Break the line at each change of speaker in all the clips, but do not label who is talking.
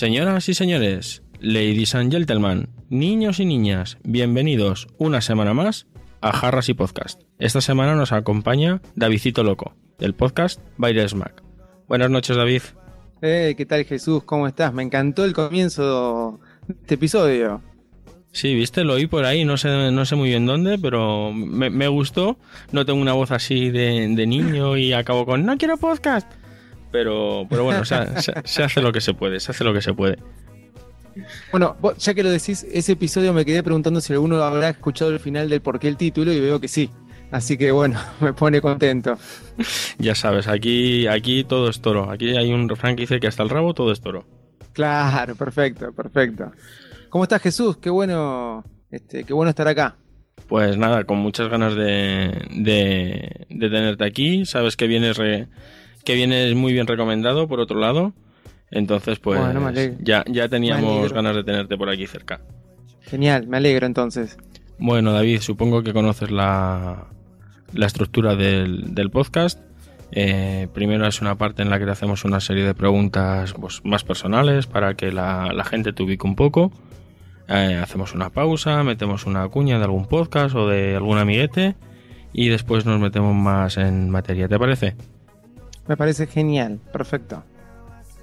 Señoras y señores, ladies and gentlemen, niños y niñas, bienvenidos una semana más a Jarras y Podcast. Esta semana nos acompaña Davidito Loco, del podcast Baile Smack. Buenas noches, David.
Eh, ¿Qué tal Jesús? ¿Cómo estás? Me encantó el comienzo de este episodio.
Sí, viste, lo oí por ahí, no sé, no sé muy bien dónde, pero me, me gustó. No tengo una voz así de, de niño y acabo con no quiero podcast. Pero, pero bueno, se, se- se hace lo que se puede, se hace lo que se puede.
Bueno, vos, ya que lo decís, ese episodio me quedé preguntando si alguno habrá escuchado el final del por qué el título y veo que sí. Así que bueno, me pone contento.
Ya sabes, aquí, aquí todo es toro. Aquí hay un refrán que dice que hasta el rabo todo es toro.
Claro, perfecto, perfecto. ¿Cómo estás Jesús? Qué bueno, este, qué bueno estar acá.
Pues nada, con muchas ganas de, de, de tenerte aquí. Sabes que vienes, re- que vienes muy bien recomendado, por otro lado. Entonces, pues
Bueno,
ya, ya teníamos ganas de tenerte por aquí cerca.
Genial, me alegro entonces.
Bueno, David, supongo que conoces la, la estructura del, del podcast. Eh, primero es una parte en la que te hacemos una serie de preguntas pues, más personales para que la, la gente te ubique un poco. Eh, hacemos una pausa, metemos una cuña de algún podcast o de algún amiguete y después nos metemos más en materia. ¿Te parece?
Me parece genial, perfecto.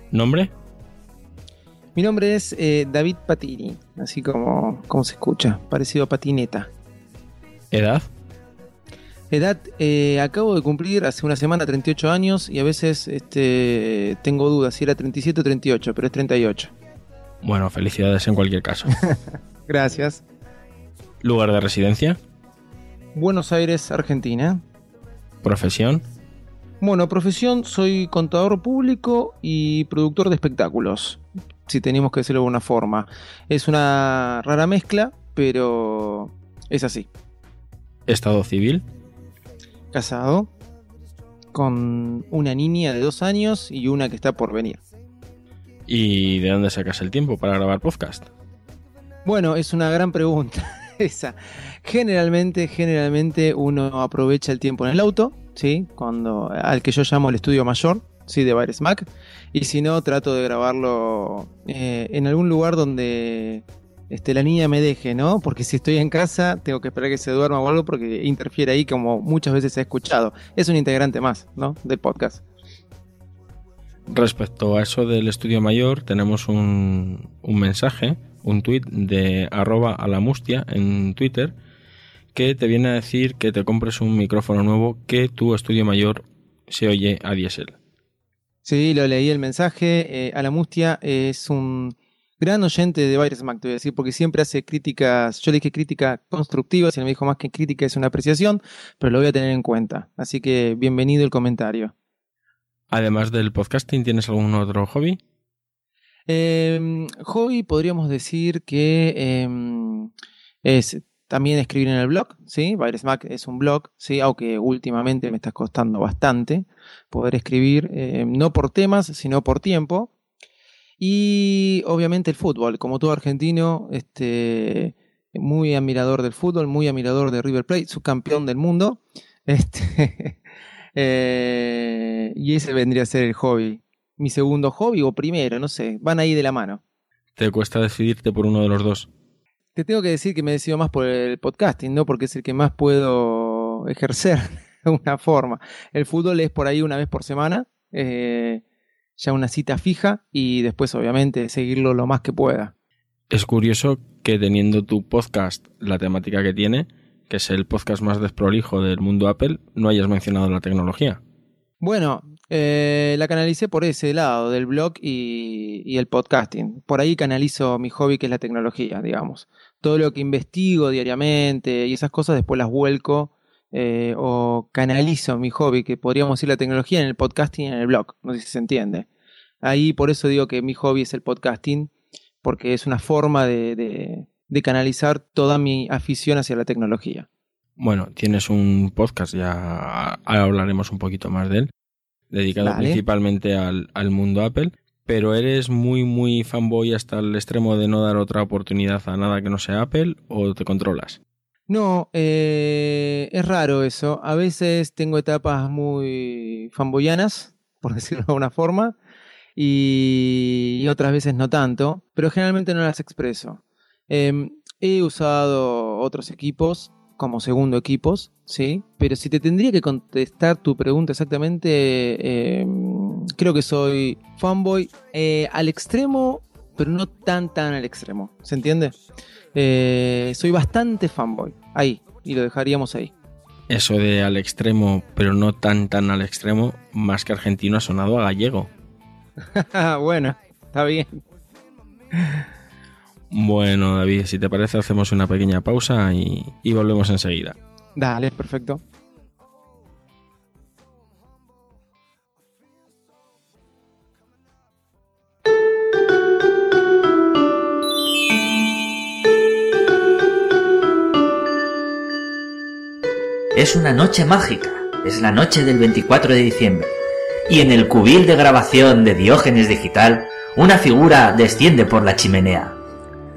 ¿Nombre?
Mi nombre es eh, David Patini, así como, como se escucha, parecido a patineta.
¿Edad?
Edad, eh, acabo de cumplir hace una semana 38 años y a veces este, tengo dudas si era 37 o 38, pero es 38.
Bueno, felicidades en cualquier caso.
Gracias.
¿Lugar de residencia?
Buenos Aires, Argentina.
¿Profesión?
Bueno, profesión, soy contador público y productor de espectáculos, si tenemos que decirlo de alguna forma. Es una rara mezcla, pero es así.
¿Estado civil?
Casado, con una niña de dos años y una que está por venir.
¿Y de dónde sacas el tiempo para grabar podcast?
Bueno, es una gran pregunta esa. Generalmente, generalmente uno aprovecha el tiempo en el auto, ¿sí? Cuando, al que yo llamo el estudio mayor, ¿sí? De Baires Mac. Y si no, trato de grabarlo eh, en algún lugar donde este, la niña me deje, ¿no? Porque si estoy en casa, tengo que esperar que se duerma o algo porque interfiere ahí como muchas veces he escuchado. Es un integrante más, ¿no? Del podcast.
Respecto a eso del estudio mayor, tenemos un, un mensaje, un tuit de arroba a la mustia en Twitter, que te viene a decir que te compres un micrófono nuevo que tu estudio mayor se oye a diésel.
Sí, lo leí el mensaje. Eh, Alamustia es un gran oyente de Baires Mac, te voy a decir, porque siempre hace críticas. Yo le dije crítica constructivas y él me dijo más que crítica es una apreciación, pero lo voy a tener en cuenta. Así que bienvenido el comentario.
Además del podcasting, ¿tienes algún otro hobby?
Eh, hobby podríamos decir que eh, es también escribir en el blog, ¿sí? Mac es un blog, ¿sí? Aunque últimamente me está costando bastante poder escribir, eh, no por temas, sino por tiempo. Y obviamente el fútbol, como todo argentino, este, muy admirador del fútbol, muy admirador de River Plate, subcampeón del mundo. Este, eh, y ese vendría a ser el hobby. Mi segundo hobby o primero, no sé, van ahí de la mano.
¿Te cuesta decidirte por uno de los dos?
Te tengo que decir que me decido más por el podcasting, ¿no? Porque es el que más puedo ejercer de alguna forma. El fútbol es por ahí una vez por semana, eh, ya una cita fija y después obviamente seguirlo lo más que pueda.
Es curioso que teniendo tu podcast la temática que tiene, que es el podcast más desprolijo del mundo Apple, no hayas mencionado la tecnología.
Bueno, eh, la canalicé por ese lado, del blog y, el podcasting. Por ahí canalizo mi hobby, que es la tecnología, digamos. Todo lo que investigo diariamente y esas cosas después las vuelco eh, o canalizo mi hobby, que podríamos decir la tecnología, en el podcasting y en el blog. No sé si se entiende. Ahí por eso digo que mi hobby es el podcasting, porque es una forma de, de, canalizar toda mi afición hacia la tecnología.
Bueno, tienes un podcast, ya hablaremos un poquito más de él, dedicado
Vale.
principalmente al, al mundo Apple, pero eres muy, muy fanboy hasta el extremo de no dar otra oportunidad a nada que no sea Apple o te controlas.
No, eh, es raro eso. A veces tengo etapas muy fanboyanas, por decirlo de alguna forma, y, y otras veces no tanto, pero generalmente no las expreso. Eh, he usado otros equipos como segundo equipos, ¿sí? Pero si te tendría que contestar tu pregunta exactamente, eh, creo que soy fanboy eh, al extremo, pero no tan tan al extremo, ¿se entiende? Eh, soy bastante fanboy, ahí, y lo dejaríamos ahí.
Eso de al extremo, pero no tan tan al extremo, más que argentino ha sonado a gallego.
bueno, está bien.
Bueno, David, si te parece, hacemos una pequeña pausa y, y volvemos enseguida.
Dale, perfecto.
Es una noche mágica, es la noche del 24 de diciembre. Y en el cubil de grabación de Diógenes Digital, una figura desciende por la chimenea.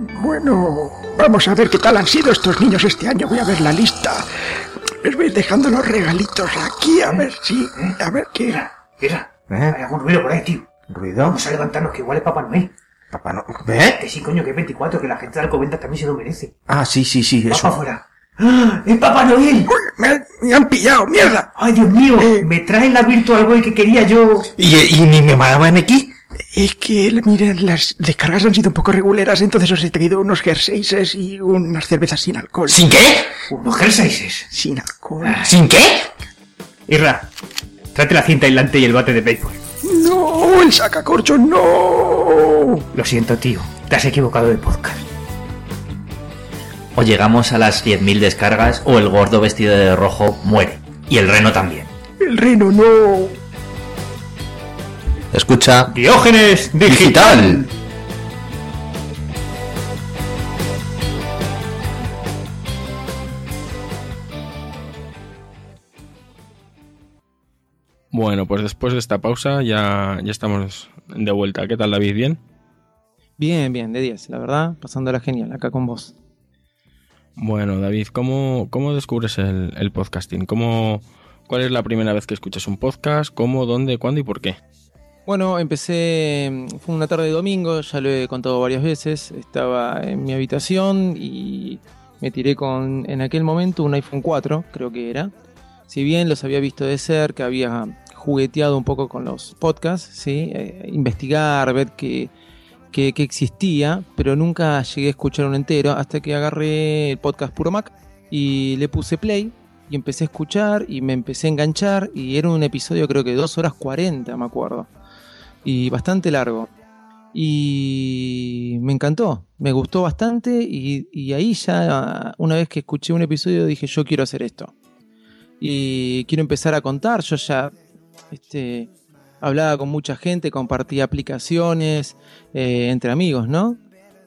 Bueno, vamos a ver qué tal han sido estos niños este año. Voy a ver la lista. Les voy dejando los regalitos aquí, a ver si... A ver qué...
Mira, hay algún ruido por ahí, tío.
¿Ruido?
Vamos a levantarnos, que igual es Papá Noel.
Papá no... ¿Ve?
Que sí, coño, que es 24, que la gente de Alcobendas también se lo merece.
Ah, sí, sí, sí, eso.
para afuera. ¡Ah! ¡Es Papá Noel!
Uy, me, me han pillado, mierda.
¡Ay, Dios mío!
Eh.
Me traen la Virtual Boy que quería yo.
¿Y, y ni me mandaban aquí?
Es que, miren, las descargas han sido un poco reguleras, entonces os he traído unos jerseys y unas cervezas sin alcohol.
¿Sin qué?
Unos jerseys.
Sin alcohol.
¿Sin qué?
Irra, tráete la cinta aislante y el bate de béisbol.
No, el sacacorcho, no.
Lo siento, tío. Te has equivocado de podcast.
O llegamos a las 10.000 descargas o el gordo vestido de rojo muere. Y el reno también.
El reno, no.
Escucha.
Diógenes
Digital.
Bueno, pues después de esta pausa ya, ya estamos de vuelta. ¿Qué tal, David? ¿Bien?
Bien, bien, de 10, la verdad, pasándola genial acá con vos.
Bueno, David, ¿cómo, cómo descubres el, el podcasting? ¿Cómo, ¿Cuál es la primera vez que escuchas un podcast? ¿Cómo, dónde, cuándo y por qué?
Bueno, empecé, fue una tarde de domingo, ya lo he contado varias veces, estaba en mi habitación y me tiré con, en aquel momento, un iPhone 4, creo que era. Si bien los había visto de cerca, había jugueteado un poco con los podcasts, ¿sí? Eh, investigar, ver qué, qué, qué existía, pero nunca llegué a escuchar un entero hasta que agarré el podcast Puro Mac y le puse play y empecé a escuchar y me empecé a enganchar y era un episodio creo que 2 horas 40, me acuerdo y bastante largo. Y me encantó, me gustó bastante y, y ahí ya, una vez que escuché un episodio, dije yo quiero hacer esto. Y quiero empezar a contar, yo ya este, hablaba con mucha gente, compartía aplicaciones eh, entre amigos, ¿no?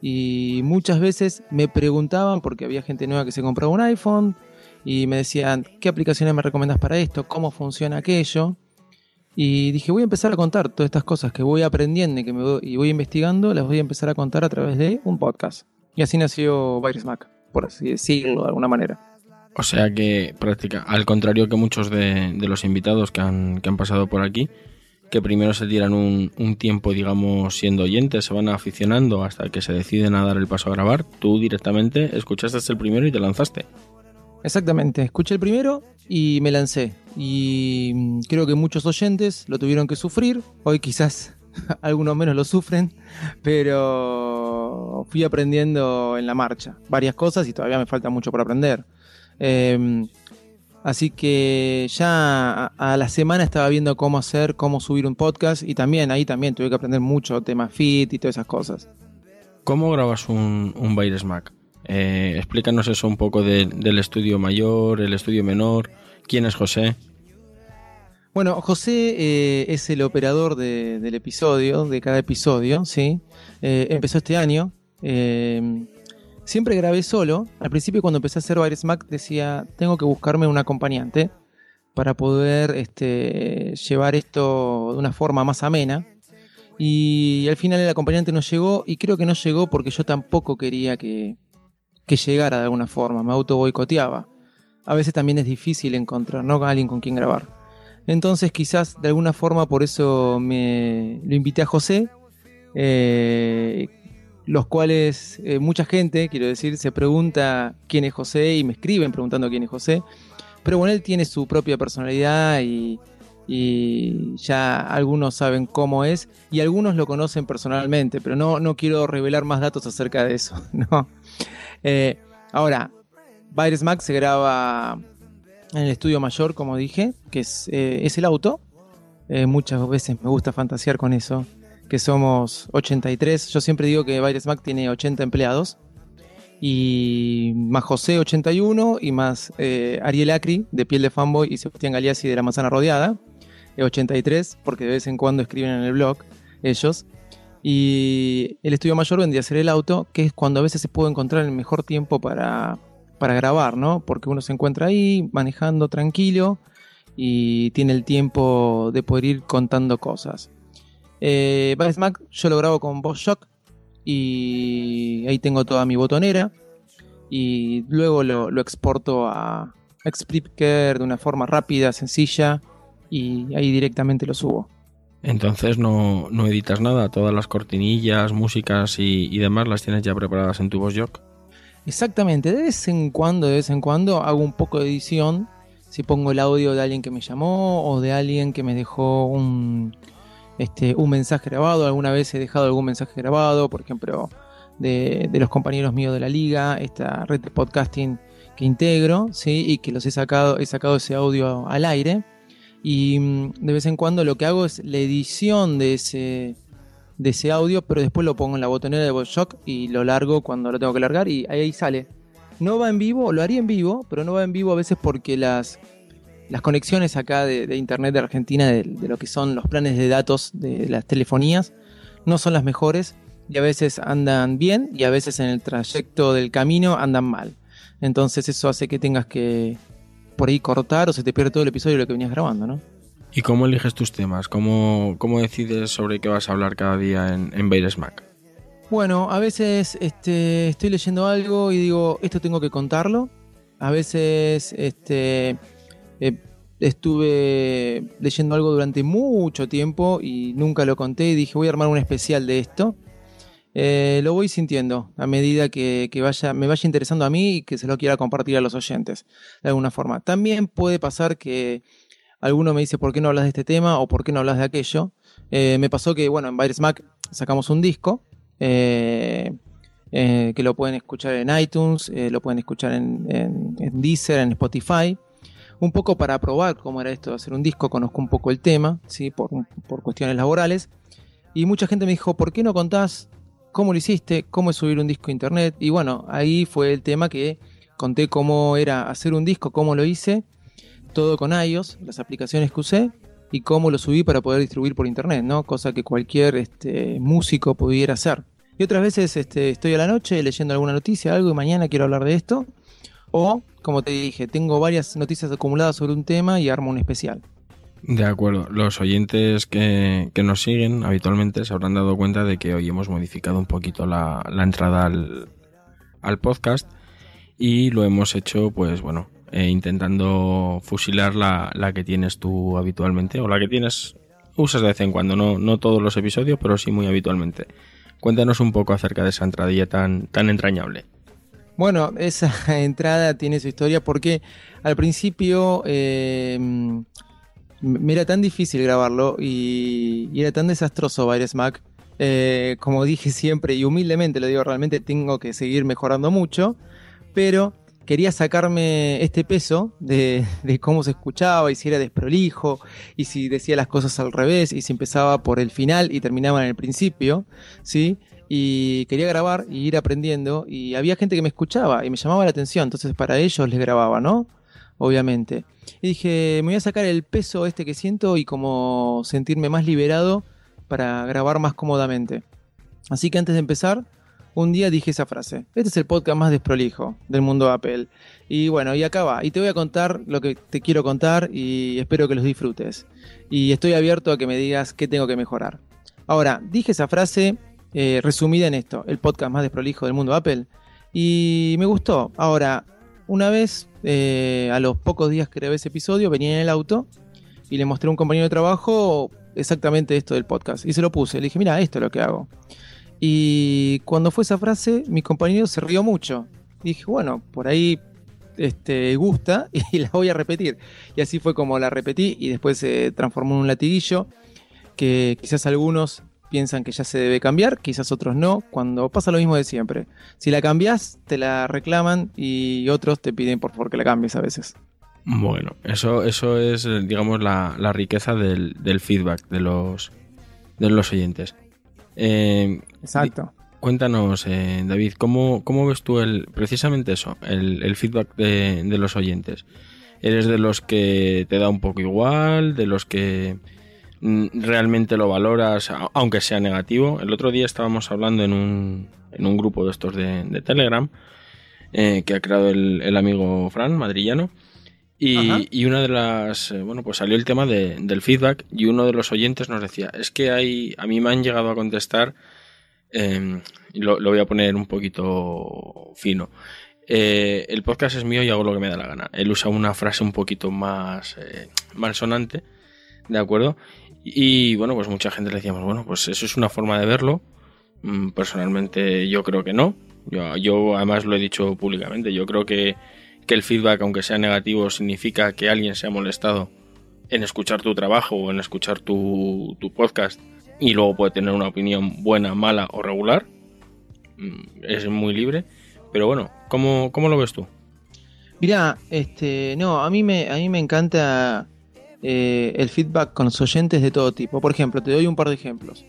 Y muchas veces me preguntaban, porque había gente nueva que se compraba un iPhone, y me decían, ¿qué aplicaciones me recomiendas para esto? ¿Cómo funciona aquello? Y dije, voy a empezar a contar todas estas cosas que voy aprendiendo y que me voy, y voy investigando, las voy a empezar a contar a través de un podcast. Y así nació Virus Mac, por así decirlo de alguna manera.
O sea que, práctica, al contrario que muchos de, de los invitados que han, que han pasado por aquí, que primero se tiran un, un tiempo, digamos, siendo oyentes, se van aficionando hasta que se deciden a dar el paso a grabar, tú directamente escuchaste el primero y te lanzaste.
Exactamente, escuché el primero y me lancé. Y mm, creo que muchos oyentes lo tuvieron que sufrir. Hoy quizás algunos menos lo sufren, pero fui aprendiendo en la marcha varias cosas y todavía me falta mucho por aprender. Eh, así que ya a, la semana estaba viendo cómo hacer, cómo subir un podcast y también ahí también tuve que aprender mucho tema fit y todas esas cosas.
¿Cómo grabas un, un Mac? Eh, explícanos eso un poco de- del estudio mayor, el estudio menor. ¿Quién es José?
Bueno, José eh, es el operador de- del episodio, de cada episodio, ¿sí? Eh, empezó este año. siempre grabé solo. Al principio cuando empecé a hacer Virus Mac decía, tengo que buscarme un acompañante para poder este, llevar esto de una forma más amena. Y al final el acompañante no llegó y creo que no llegó porque yo tampoco quería que, que llegara de alguna forma, me auto boicoteaba. A veces también es difícil encontrar, ¿no? Alguien con quien grabar. Entonces quizás de alguna forma por eso me lo invité a José, eh, los cuales eh, mucha gente, quiero decir, se pregunta quién es José y me escriben preguntando quién es José. Pero bueno, él tiene su propia personalidad y, y ya algunos saben cómo es y algunos lo conocen personalmente, pero no, no quiero revelar más datos acerca de eso. ¿no? Eh, ahora, Virus Max se graba en el estudio mayor, como dije, que es, eh, el auto. Eh, muchas veces me gusta fantasear con eso, que somos 83. Yo siempre digo que Virus Mac tiene 80 empleados. Y más José 81 y más eh, Ariel Acri de Piel de Fanboy y Sebastián Galeazzi de La Manzana Rodeada, eh, 83, porque de vez en cuando escriben en el blog ellos. Y el estudio mayor vendría a ser el auto, que es cuando a veces se puede encontrar el mejor tiempo para, para grabar, ¿no? Porque uno se encuentra ahí manejando tranquilo y tiene el tiempo de poder ir contando cosas. Eh, Vice Mac yo lo grabo con Boss Shock y ahí tengo toda mi botonera y luego lo, lo exporto a Spreaker de una forma rápida, sencilla y ahí directamente lo subo.
Entonces no, no editas nada, todas las cortinillas, músicas y, demás las tienes ya preparadas en tu voz.
Exactamente, de vez en cuando, de vez en cuando hago un poco de edición. Si pongo el audio de alguien que me llamó o de alguien que me dejó un, este, un mensaje grabado. Alguna vez he dejado algún mensaje grabado, por ejemplo, de, de los compañeros míos de la liga, esta red de podcasting que integro, ¿sí? y que los he sacado, he sacado ese audio al aire. Y mm, de vez en cuando lo que hago es la edición de ese, de ese audio, pero después lo pongo en la botonera de VoiceShock y lo largo cuando lo tengo que largar y ahí sale. No va en vivo, lo haría en vivo, pero no va en vivo a veces porque las, las conexiones acá de, internet de Argentina, de, de, lo que son los planes de datos de las telefonías, no son las mejores y a veces andan bien y a veces en el trayecto del camino andan mal. Entonces eso hace que tengas que por ahí cortar o se te pierde todo el episodio de lo que venías grabando, ¿no?
¿Y cómo eliges tus temas? ¿Cómo, cómo decides sobre qué vas a hablar cada día en, en Bailers Mac?
Bueno, a veces este, estoy leyendo algo y digo, esto tengo que contarlo. A veces este, eh, estuve leyendo algo durante mucho tiempo y nunca lo conté y dije, voy a armar un especial de esto. Eh, lo voy sintiendo a medida que, que, vaya, me vaya interesando a mí y que se lo quiera compartir a los oyentes de alguna forma. También puede pasar que alguno me dice, ¿por qué no hablas de este tema o por qué no hablas de aquello? Eh, me pasó que, bueno, en Virus Mac sacamos un disco eh, que lo pueden escuchar en iTunes, lo pueden escuchar en, Deezer, en Spotify. Un poco para probar cómo era esto de hacer un disco, conozco un poco el tema, ¿sí? por, por cuestiones laborales. Y mucha gente me dijo, ¿por qué no contás cómo lo hiciste? ¿Cómo es subir un disco a internet? Y bueno, ahí fue el tema que conté cómo era hacer un disco, cómo lo hice, todo con iOS, las aplicaciones que usé y cómo lo subí para poder distribuir por internet, ¿no? Cosa que cualquier este, músico pudiera hacer. Y otras veces este, estoy a la noche leyendo alguna noticia, algo y mañana quiero hablar de esto. O, como te dije, tengo varias noticias acumuladas sobre un tema y armo un especial.
De acuerdo, los oyentes que, que, nos siguen habitualmente se habrán dado cuenta de que hoy hemos modificado un poquito la, la entrada al, al, podcast y lo hemos hecho, pues bueno, eh, intentando fusilar la, la, que tienes tú habitualmente o la que tienes, usas de vez en cuando, no, no todos los episodios, pero sí muy habitualmente. Cuéntanos un poco acerca de esa entradilla tan, tan entrañable.
Bueno, esa entrada tiene su historia porque al principio eh, era tan difícil grabarlo y, y era tan desastroso Virus Mac. Eh, como dije siempre y humildemente lo digo, realmente tengo que seguir mejorando mucho, pero quería sacarme este peso de, de, cómo se escuchaba y si era desprolijo y si decía las cosas al revés y si empezaba por el final y terminaba en el principio, ¿sí? y quería grabar y ir aprendiendo y había gente que me escuchaba y me llamaba la atención, entonces para ellos les grababa, ¿no? Obviamente. Y dije, me voy a sacar el peso este que siento y como sentirme más liberado para grabar más cómodamente. Así que antes de empezar, un día dije esa frase. Este es el podcast más desprolijo del mundo Apple. Y bueno, y acá va. Y te voy a contar lo que te quiero contar y espero que los disfrutes. Y estoy abierto a que me digas qué tengo que mejorar. Ahora, dije esa frase eh, resumida en esto, el podcast más desprolijo del mundo Apple. Y me gustó. Ahora, una vez, eh, a los pocos días que grabé ese episodio, venía en el auto y le mostré a un compañero de trabajo exactamente esto del podcast. Y se lo puse. Le dije, mira, esto es lo que hago. Y cuando fue esa frase, mi compañero se rió mucho. Y dije, bueno, por ahí este, gusta y la voy a repetir. Y así fue como la repetí y después se transformó en un latiguillo que quizás algunos piensan que ya se debe cambiar, quizás otros no, cuando pasa lo mismo de siempre. Si la cambias, te la reclaman y otros te piden por favor que la cambies a veces.
Bueno, eso, eso es, digamos, la, la riqueza del, del feedback de los, de los oyentes. Eh,
Exacto.
Cuéntanos, eh, David, ¿cómo, ¿cómo ves tú el, precisamente eso, el, el feedback de, de los oyentes? ¿Eres de los que te da un poco igual, de los que realmente lo valoras, aunque sea negativo? El otro día estábamos hablando en un, en un grupo de estos de, de Telegram eh, que ha creado el, el amigo Fran, madrillano. Y, y una de las, eh, bueno, pues salió el tema de- del feedback y uno de los oyentes nos decía, es que hay, a mí me han llegado a contestar, eh, y lo, lo voy a poner un poquito fino, eh, el podcast es mío y hago lo que me da la gana. Él usa una frase un poquito más eh, malsonante, ¿de acuerdo? Y bueno, pues mucha gente le decíamos, bueno, pues eso es una forma de verlo. Mm, Personalmente yo creo que no. Yo, yo además lo he dicho públicamente. Yo creo que, que el feedback, aunque sea negativo, significa que alguien se ha molestado en escuchar tu trabajo o en escuchar tu, tu podcast y luego puede tener una opinión buena, mala o regular. Mm, Es muy libre. Pero bueno, ¿cómo, cómo lo ves tú?
Mira, este, no, a mí me, a mí me encanta eh, el feedback con los oyentes de todo tipo. Por ejemplo, te doy un par de ejemplos.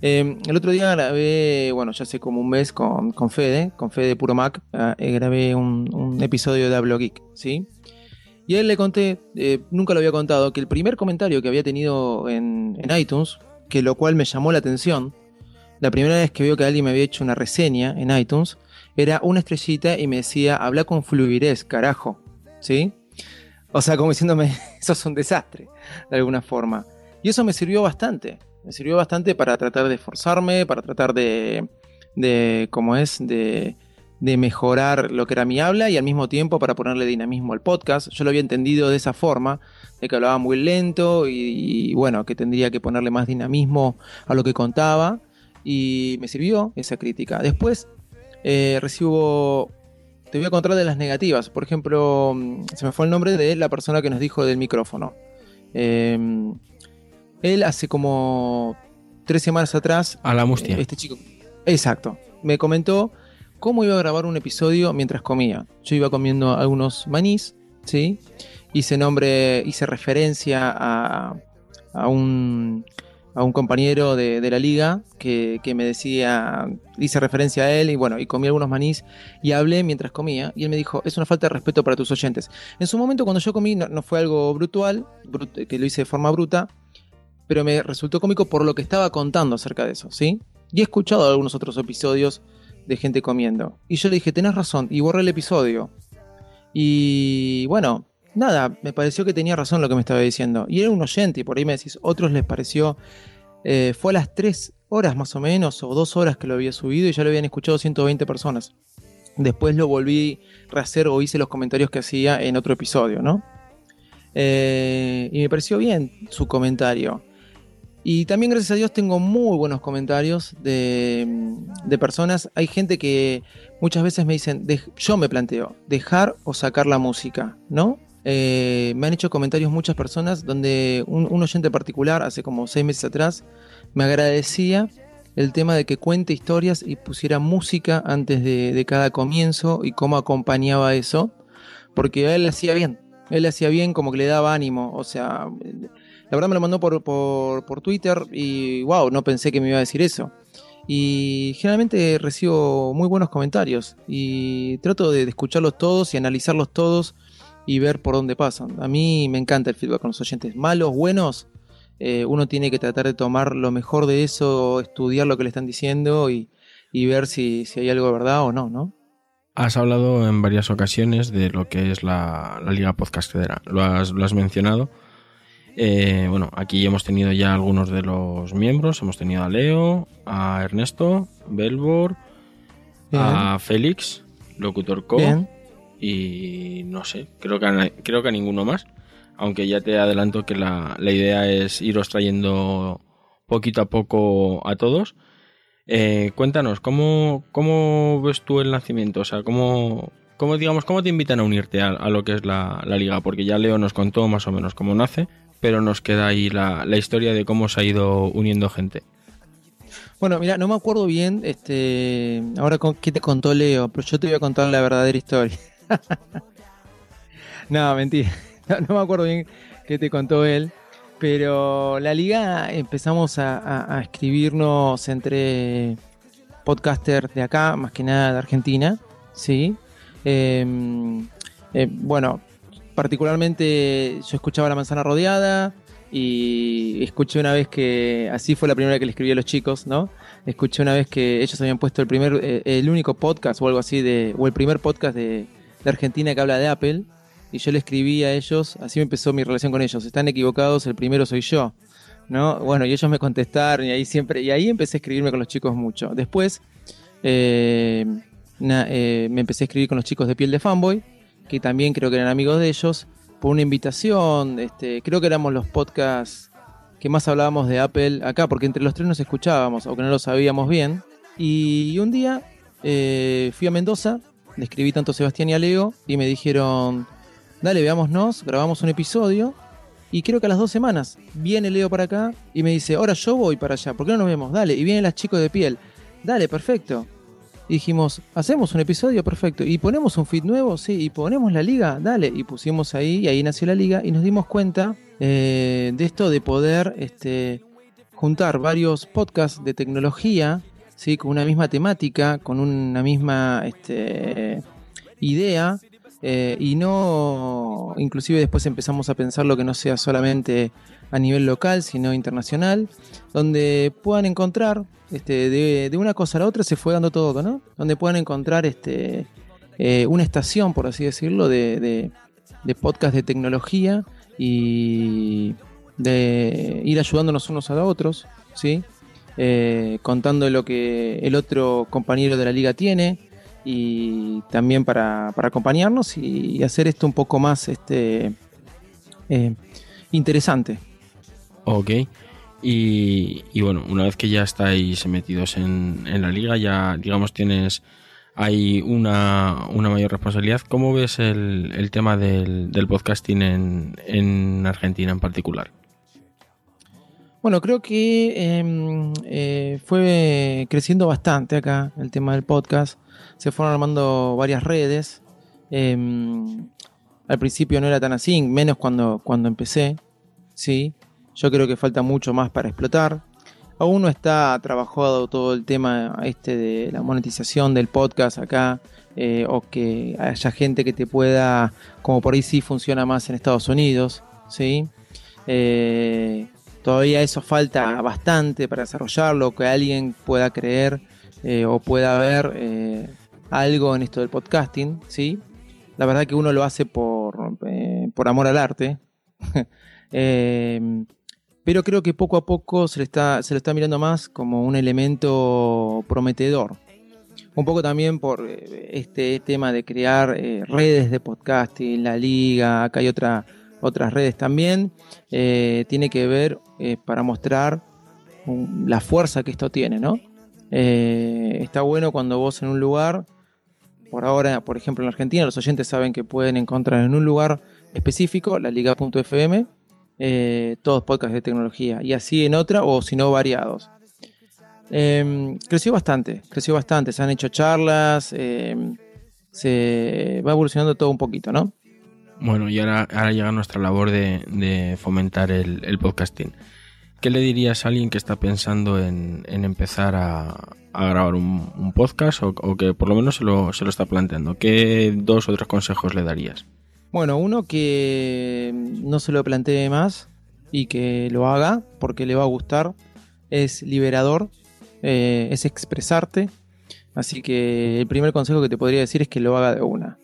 Eh, el otro día grabé, bueno, ya hace como un mes con, con Fede, con Fede Puro Mac, ah, eh, grabé un, episodio de Hablo Geek, ¿sí? Y a él le conté, nunca lo había contado, que el primer comentario que había tenido en, en iTunes, que lo cual me llamó la atención, la primera vez que veo que alguien me había hecho una reseña en iTunes, era una estrellita y me decía, habla con fluidez, carajo, ¿sí? O sea, como diciéndome, eso es un desastre, de alguna forma. Y eso me sirvió bastante, me sirvió bastante para tratar de esforzarme, para tratar de, de ¿cómo es?, de, de mejorar lo que era mi habla y al mismo tiempo para ponerle dinamismo al podcast. Yo lo había entendido de esa forma, de que hablaba muy lento y, y bueno, que tendría que ponerle más dinamismo a lo que contaba y me sirvió esa crítica. Después eh, recibo, te voy a contar de las negativas. Por ejemplo, mm, se me fue el nombre de la persona que nos dijo del micrófono. Eh, él hace como tres semanas atrás,
A la mustia.
eh, este chico, exacto, me comentó cómo iba a grabar un episodio mientras comía. Yo iba comiendo algunos manís, ¿sí? Hice nombre, hice referencia a, a un a un compañero de, de la liga que, que me decía, hice referencia a él y bueno, y comí algunos manís y hablé mientras comía y él me dijo, es una falta de respeto para tus oyentes. En su momento cuando yo comí no, no fue algo brutal, brut- que lo hice de forma bruta, pero me resultó cómico por lo que estaba contando acerca de eso, ¿sí? Y he escuchado algunos otros episodios de gente comiendo. Y yo le dije, tenés razón, y borré el episodio. Y bueno, nada, me pareció que tenía razón lo que me estaba diciendo. Y era un oyente, y por ahí me decís, otros les pareció. eh, fue a las 3 horas más o menos, o 2 horas que lo había subido, y ya lo habían escuchado 120 personas. Después lo volví a rehacer o hice los comentarios que hacía en otro episodio, ¿no? Eh, y me pareció bien su comentario. Y también, gracias a Dios, tengo muy buenos comentarios de, de personas. Hay gente que muchas veces me dicen, "Dej- yo me planteo, dejar o sacar la música, ¿no? Eh, me han hecho comentarios muchas personas donde un, un oyente particular, hace como seis meses atrás, me agradecía el tema de que cuente historias y pusiera música antes de, cada comienzo y cómo acompañaba eso, porque él hacía bien, él hacía bien como que le daba ánimo, o sea, la verdad me lo mandó por, por, Twitter y wow, no pensé que me iba a decir eso. y generalmente recibo muy buenos comentarios y trato de escucharlos todos y analizarlos todos y ver por dónde pasan. A mí me encanta el feedback con los oyentes, malos, buenos. eh, uno tiene que tratar de tomar lo mejor de eso, estudiar lo que le están diciendo y, y ver si, si hay algo de verdad o no, ¿no?
Has hablado en varias ocasiones de lo que es la, la Liga Podcastera. Lo has, lo has mencionado. Eh, bueno, aquí hemos tenido ya algunos de los miembros. Hemos tenido a Leo, a Ernesto, Belbor,
Bien.
a Félix, Locutor Co.
Bien.
Y no sé, creo que, a, creo que a ninguno más. Aunque ya te adelanto que la, la idea es iros trayendo poquito a poco a todos. Eh, cuéntanos, ¿cómo, ¿cómo ves tú el nacimiento? O sea, ¿cómo, cómo, digamos, ¿cómo te invitan a unirte a, lo que es la, la liga? Porque ya Leo nos contó más o menos cómo nace, pero nos queda ahí la, la historia de cómo se ha ido uniendo gente.
Bueno, mira, no me acuerdo bien, este, ahora con, qué te contó Leo, pero yo te voy a contar la verdadera historia. no, mentira, no, me acuerdo bien qué te contó él, pero la liga empezamos a, escribirnos entre podcasters de acá, más que nada de Argentina, ¿sí? Eh, eh, bueno, particularmente yo escuchaba La Manzana Rodeada y escuché una vez que, así fue la primera que le escribí a los chicos, ¿no? Escuché una vez que ellos habían puesto el primer, eh, el único podcast o algo así de, o el primer podcast de, de Argentina que habla de Apple y yo le escribí a ellos, así me empezó mi relación con ellos, están equivocados, el primero soy yo. ¿No? Bueno, y ellos me contestaron y ahí siempre, y ahí empecé a escribirme con los chicos mucho. Después eh, eh, me empecé a escribir con los chicos de Piel de Fanboy, que también creo que eran amigos de ellos, por una invitación, este, creo que éramos los podcasts que más hablábamos de Apple acá, porque entre los tres nos escuchábamos, aunque no lo sabíamos bien. Y un día eh, fui a Mendoza, le escribí tanto a Sebastián y a Leo, y me dijeron, dale, veámonos, grabamos un episodio. Y creo que a las dos semanas viene Leo para acá y me dice, ahora yo voy para allá, ¿por qué no nos vemos? Dale, y vienen las chicos de piel, dale, perfecto. Y dijimos, hacemos un episodio, perfecto. Y ponemos un feed nuevo, sí, y ponemos la liga, dale. Y pusimos ahí, y ahí nació la liga, y nos dimos cuenta eh, de esto de poder este, juntar varios podcasts de tecnología, ¿sí? con una misma temática, con una misma este, idea, eh, y no, inclusive después empezamos a pensar lo que no sea solamente a nivel local, sino internacional, donde puedan encontrar, este, de, una cosa a la otra se fue dando todo, ¿no? Donde puedan encontrar este, eh, una estación, por así decirlo, de, de, de podcast de tecnología y de ir ayudándonos unos a otros, ¿sí? Eh, contando lo que el otro compañero de la liga tiene y también para, para acompañarnos y, hacer esto un poco más este, eh, interesante.
Ok. Y, bueno, una vez que ya estáis metidos en, en la liga, ya digamos tienes hay una, una mayor responsabilidad. ¿Cómo ves el, el tema del, del podcasting en, en Argentina en particular?
Bueno, creo que eh, eh, fue creciendo bastante acá el tema del podcast. Se fueron armando varias redes. Eh, al principio no era tan así, menos cuando, cuando empecé. Sí, yo creo que falta mucho más para explotar. Aún no está trabajado todo el tema este de la monetización del podcast acá. eh, o que haya gente que te pueda, como por ahí sí funciona más en Estados Unidos. ¿sí? Eh, todavía eso falta bastante para desarrollarlo, que alguien pueda creer eh, o pueda ver eh, algo en esto del podcasting, ¿sí? La verdad que uno lo hace por, eh, por amor al arte. Pero creo que poco a poco se le, está, se lo está mirando más como un elemento prometedor. Un poco también por este tema de crear redes de podcasting, la liga, acá hay otra, otras redes también. eh, tiene que ver eh, para mostrar la fuerza que esto tiene, ¿no? Eh, está bueno cuando vos en un lugar, por ahora, por ejemplo en Argentina, los oyentes saben que pueden encontrar en un lugar específico, la liga.fm, todos podcasts de tecnología, y así en otra, o si no, variados. Eh, creció bastante, creció bastante, se han hecho charlas, eh, se va evolucionando todo un poquito, ¿no?
Bueno, y ahora, llega nuestra labor de, fomentar el, podcasting. ¿qué le dirías a alguien que está pensando en, empezar a, grabar un, podcast o, que por lo menos se lo, se lo está planteando? ¿Qué dos o tres consejos le darías?
Bueno, uno que no se lo plantee más y que lo haga porque le va a gustar es liberador, eh, es expresarte. Así que el primer consejo que te podría decir es que lo haga de una.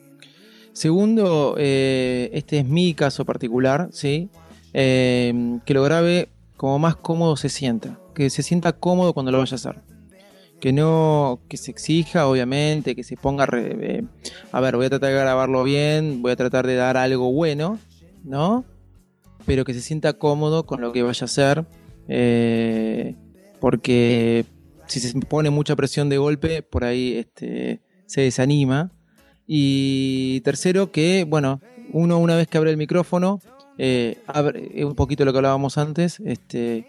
Segundo, eh, este es mi caso particular, ¿sí? Eh, que lo grabe como más cómodo se sienta, que se sienta cómodo cuando lo vaya a hacer. Que no, que se exija, obviamente, que se ponga, eh, a ver, voy a tratar de grabarlo bien, voy a tratar de dar algo bueno, ¿no? Pero que se sienta cómodo con lo que vaya a hacer, porque si se pone mucha presión de golpe, por ahí este, se desanima. Y tercero, que, bueno, uno una vez que abre el micrófono, eh, abre, un poquito lo que hablábamos antes, este,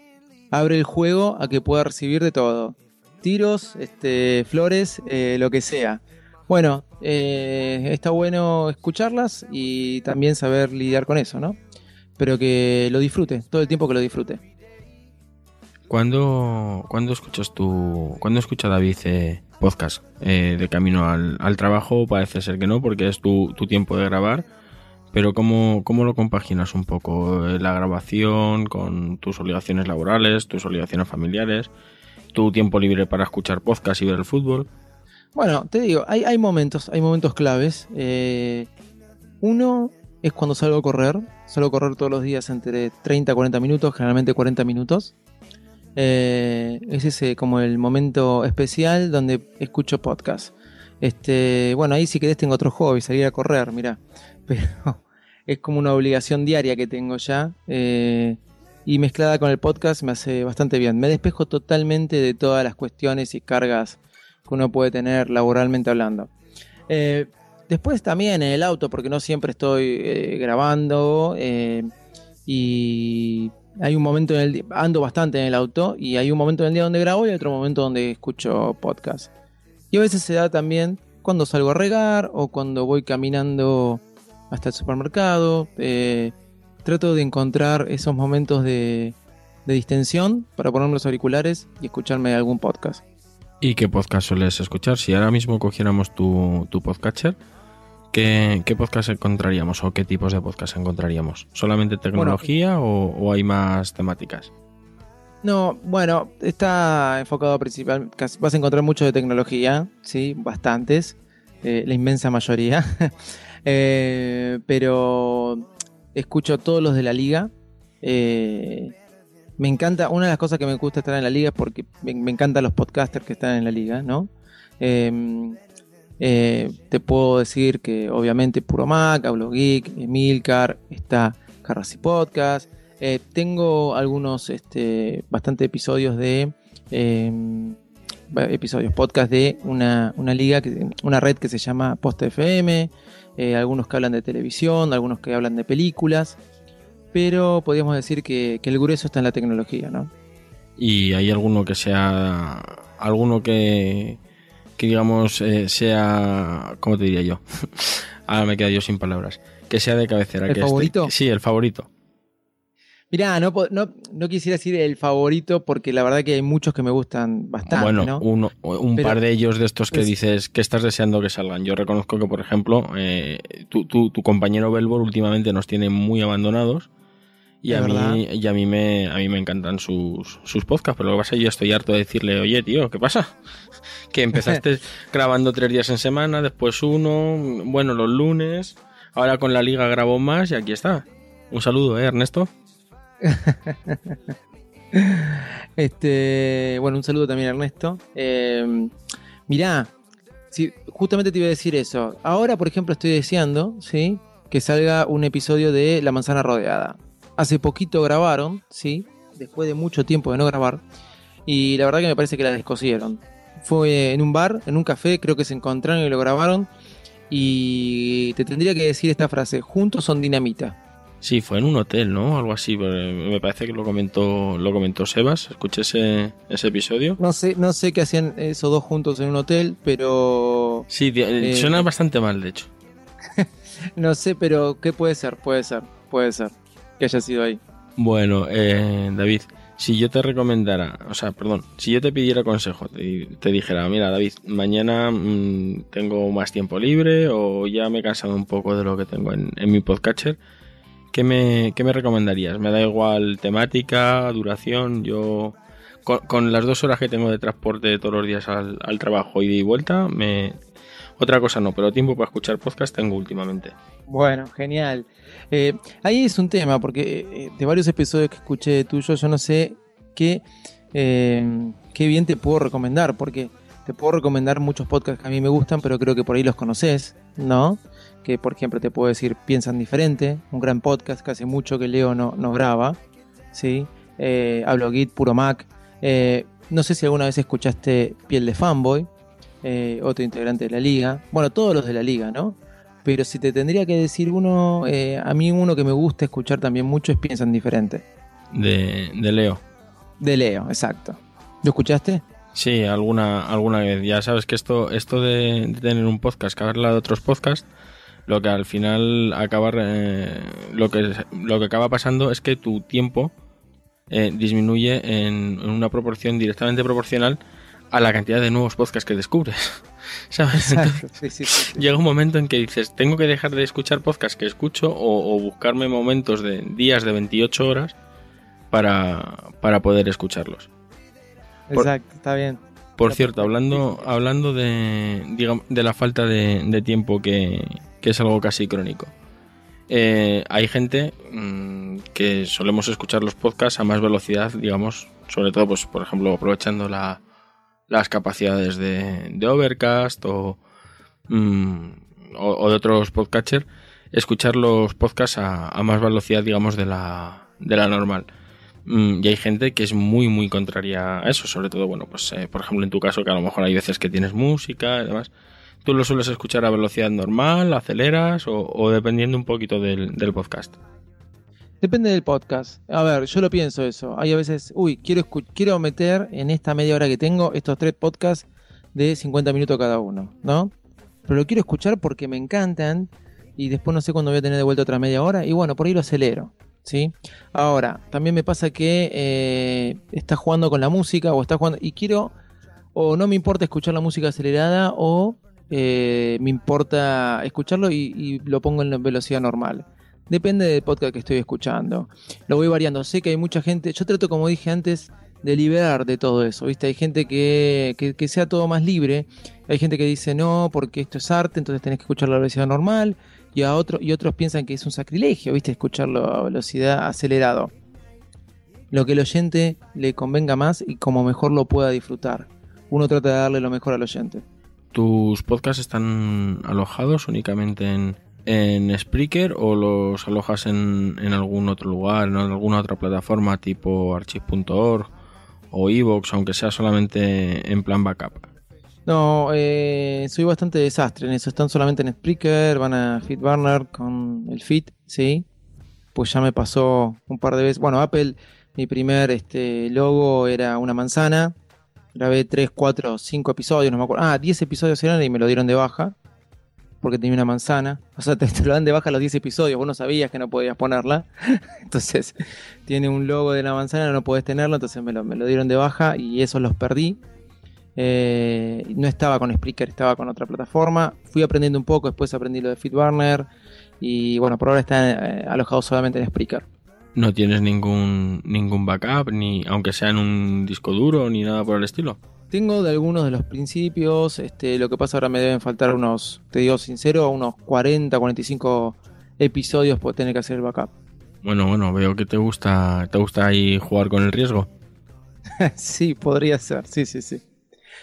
abre el juego a que pueda recibir de todo. Tiros, este, flores, eh, lo que sea. Bueno, eh, está bueno escucharlas y también saber lidiar con eso, ¿no? Pero que lo disfrute, todo el tiempo que lo disfrute.
¿Cuándo, cuándo escuchas tu, cuándo escucha David eh, podcast eh, de camino al, al trabajo? Parece ser que no, porque es tu, tu tiempo de grabar. Pero ¿cómo, ¿cómo lo compaginas un poco eh, la grabación con tus obligaciones laborales, tus obligaciones familiares, tu tiempo libre para escuchar podcast y ver el fútbol?
Bueno, te digo, hay, hay momentos, hay momentos claves. Eh, uno es cuando salgo a correr. Salgo a correr todos los días entre 30 a 40 minutos, generalmente 40 minutos. Eh, es ese como el momento especial donde escucho podcast. Este, bueno, ahí si querés tengo otro hobby, salir a correr, mira. Pero es como una obligación diaria que tengo ya. eh, y mezclada con el podcast me hace bastante bien. Me despejo totalmente de todas las cuestiones y cargas que uno puede tener laboralmente hablando. Eh, después también en el auto, porque no siempre estoy grabando y hay un momento en el di- ando bastante en el auto y hay un momento en el día donde grabo y otro momento donde escucho podcast. Y a veces se da también cuando salgo a regar o cuando voy caminando hasta el supermercado. eh, trato de encontrar esos momentos de, de distensión para ponerme los auriculares y escucharme algún podcast.
¿Y qué podcast sueles escuchar? Si ahora mismo cogiéramos tu, tu podcatcher, ¿qué, ¿qué podcast encontraríamos o qué tipos de podcast encontraríamos? ¿Solamente tecnología o, o hay más temáticas?
No, bueno, está enfocado principal. Vas a encontrar mucho de tecnología, sí, bastantes, eh, la inmensa mayoría. Eh, pero escucho todos los de la liga. Eh, me encanta, una de las cosas que me gusta estar en la liga es porque me, me encantan los podcasters que están en la liga, ¿no? Eh, eh, te puedo decir que obviamente Puro Mac, Hablo Geek, Emilcar, está Carrassi Podcast. Eh, tengo algunos, este, bastante episodios de eh, episodios, podcast de una, una liga, que, una red que se llama Post FM, eh, algunos que hablan de televisión, algunos que hablan de películas, pero podríamos decir que, que el grueso está en la tecnología, ¿no?
¿Y hay alguno que sea, alguno que, que digamos, eh, sea, ¿cómo te diría yo? Ahora me quedo yo sin palabras. Que sea de cabecera.
¿El
que esté-
favorito?
sí, el favorito.
Mirá, no, no, no quisiera decir el favorito porque la verdad que hay muchos que me gustan bastante,
bueno,
¿no?
uno, un
Pero-
par de ellos de estos que dices que estás deseando que salgan. Yo reconozco que, por ejemplo, eh, tu, tu, tu compañero Belbor últimamente nos tiene muy abandonados. Y a,
verdad.
mí, y a mí me a mí me encantan sus, sus podcasts, pero lo que pasa es que yo estoy harto de decirle, oye, tío, ¿qué pasa? Que empezaste grabando tres días en semana, después uno, bueno, los lunes, ahora con la liga grabo más y aquí está. Un saludo, ¿eh, Ernesto?
Este, bueno, un saludo también Ernesto. Eh, mirá, sí, justamente te iba a decir eso. Ahora, por ejemplo, estoy deseando, ¿sí? Que salga un episodio de La Manzana Rodeada. Hace poquito grabaron, ¿sí? Después de mucho tiempo de no grabar. Y la verdad que me parece que la descosieron. Fue en un bar, en un café, creo que se encontraron y lo grabaron. Y te tendría que decir esta frase, juntos son dinamita.
Sí, fue en un hotel, ¿no? Algo así. Me parece que lo comentó, lo comentó Sebas. Escuché ese, ese episodio.
No sé, no sé qué hacían esos dos juntos en un hotel, pero
Sí, di-
Eh,
suena bastante mal, de hecho.
No sé, pero ¿qué puede ser? Puede ser, puede ser que haya sido ahí.
Bueno, eh, David, Si yo te recomendara, o sea, perdón, si yo te pidiera consejo, te, dijera, mira David, mañana mm, tengo más tiempo libre o ya me he cansado un poco de lo que tengo en, mi podcatcher, ¿qué me, ¿qué me recomendarías? Me da igual temática, duración, yo con, las dos horas que tengo de transporte todos los días al, al trabajo y de vuelta, me... Otra cosa no, pero tiempo para escuchar podcast tengo últimamente.
Bueno, genial. Eh, ahí es un tema, porque eh, de varios episodios que escuché de tuyo, yo no sé qué, eh, qué bien te puedo recomendar, porque te puedo recomendar muchos podcasts que a mí me gustan, pero creo que por ahí los conoces, ¿no? Que por ejemplo te puedo decir Piensan Diferente, un gran podcast que hace mucho que Leo no, no graba, ¿sí? Eh, Hablo Git, Puro Mac. Eh, no sé si alguna vez escuchaste Piel de Fanboy, eh, otro integrante de la liga. Bueno, todos los de la liga, ¿no? Pero si te tendría que decir uno, eh, a mí uno que me gusta escuchar también mucho es Piensan Diferente.
De, de Leo.
De Leo, exacto. ¿Lo escuchaste?
Sí, alguna, alguna vez. Ya sabes que esto, esto de, de tener un podcast que hablar de otros podcasts, lo que al final acaba, eh, lo que lo que acaba pasando es que tu tiempo eh, disminuye en, en una proporción directamente proporcional a la cantidad de nuevos podcasts que descubres. ¿Sabes? Entonces,
Exacto. Sí, sí, sí, sí.
llega un momento en que dices, tengo que dejar de escuchar podcasts que escucho o, o buscarme momentos de días de 28 horas para, para poder escucharlos. por-
Exacto, está bien.
Por
Está
cierto, hablando, hablando de, digam- de la falta de, de tiempo que, que es algo casi crónico. Eh, hay gente mm, que solemos escuchar los podcasts a más velocidad, digamos, sobre todo, pues, por ejemplo, aprovechando la- las capacidades de, de Overcast o, mm, o, o de otros podcatchers, escuchar los podcasts a, a más velocidad, digamos, de la, de la normal. Mm, y hay gente que es muy, muy contraria a eso, sobre todo, bueno, pues, eh, por ejemplo, en tu caso, que a lo mejor hay veces que tienes música y demás. ¿Tú lo sueles escuchar a velocidad normal, aceleras o, o dependiendo un poquito del, del podcast?
Depende del podcast. A ver, yo lo pienso eso. Hay a veces, uy, quiero, quiero meter en esta media hora que tengo estos tres podcasts de 50 minutos cada uno, ¿no? Pero lo quiero escuchar porque me encantan y después no sé cuándo voy a tener de vuelta otra media hora y bueno, por ahí lo acelero, ¿sí? Ahora, también me pasa que eh, estás jugando con la música o estás jugando y quiero o no me importa escuchar la música acelerada o eh, me importa escucharlo y, y lo pongo en velocidad normal. Depende del podcast que estoy escuchando. Lo voy variando. Sé que hay mucha gente. Yo trato, como dije antes, de liberar de todo eso. ¿viste? Hay gente que, que, que sea todo más libre. Hay gente que dice no, porque esto es arte, entonces tenés que escuchar la velocidad normal. Y, a y otros piensan que es un sacrilegio, ¿viste? Escucharlo a velocidad acelerado. Lo que el oyente le convenga más y como mejor lo pueda disfrutar. Uno trata de darle lo mejor al oyente.
¿Tus podcasts están alojados únicamente en, en Spreaker o los alojas en, algún otro lugar, en alguna otra plataforma tipo archive.org o Evox, aunque sea solamente en plan backup?
No, eh, soy bastante desastre en eso. Están solamente en Spreaker, van a FeedBurner con el Feed, ¿sí? Pues ya me pasó un par de veces. Bueno, Apple, mi primer este, logo era una manzana. Grabé 3, 4, 5 episodios, no me acuerdo. Ah, 10 episodios eran y me lo dieron de baja. Porque tenía una manzana. O sea, te, lo dan de baja los 10 episodios. Vos no sabías que no podías ponerla. Entonces, tiene un logo de la manzana, no podés tenerlo. Entonces me lo, dieron de baja y esos los perdí. Eh, no estaba con Spreaker, estaba con otra plataforma. Fui aprendiendo un poco, después aprendí lo de FeedBurner. Y bueno, por ahora está eh, alojado solamente en Spreaker.
No tienes ningún, ningún backup, ni aunque sea en un disco duro, ni nada por el estilo.
Tengo de algunos de los principios, este, lo que pasa ahora me deben faltar unos, te digo sincero, unos 40, 45 episodios por tener que hacer el backup.
Bueno, bueno, veo que te gusta, te gusta ahí jugar con el riesgo.
sí, podría ser, sí, sí, sí.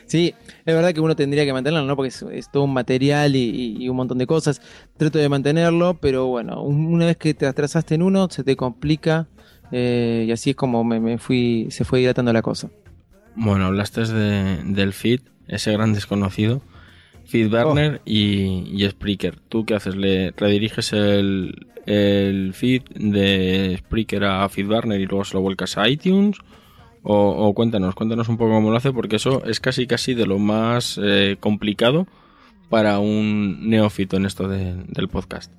Sí, es verdad que uno tendría que mantenerlo, ¿no? Porque es, es todo un material y, un montón de cosas. Trato de mantenerlo, pero bueno, un- una vez que te atrasaste en uno, se te complica. eh, y así es como me, me fui, se fue dilatando la cosa.
Bueno, hablaste de, del feed, ese gran desconocido. FeedBurner y, y Spreaker. ¿Tú qué haces? ¿Le rediriges el, el feed de Spreaker a FeedBurner y luego se lo vuelcas a iTunes? O, o cuéntanos, cuéntanos un poco cómo lo hace, porque eso es casi casi de lo más eh, complicado para un neófito en esto de- del podcast.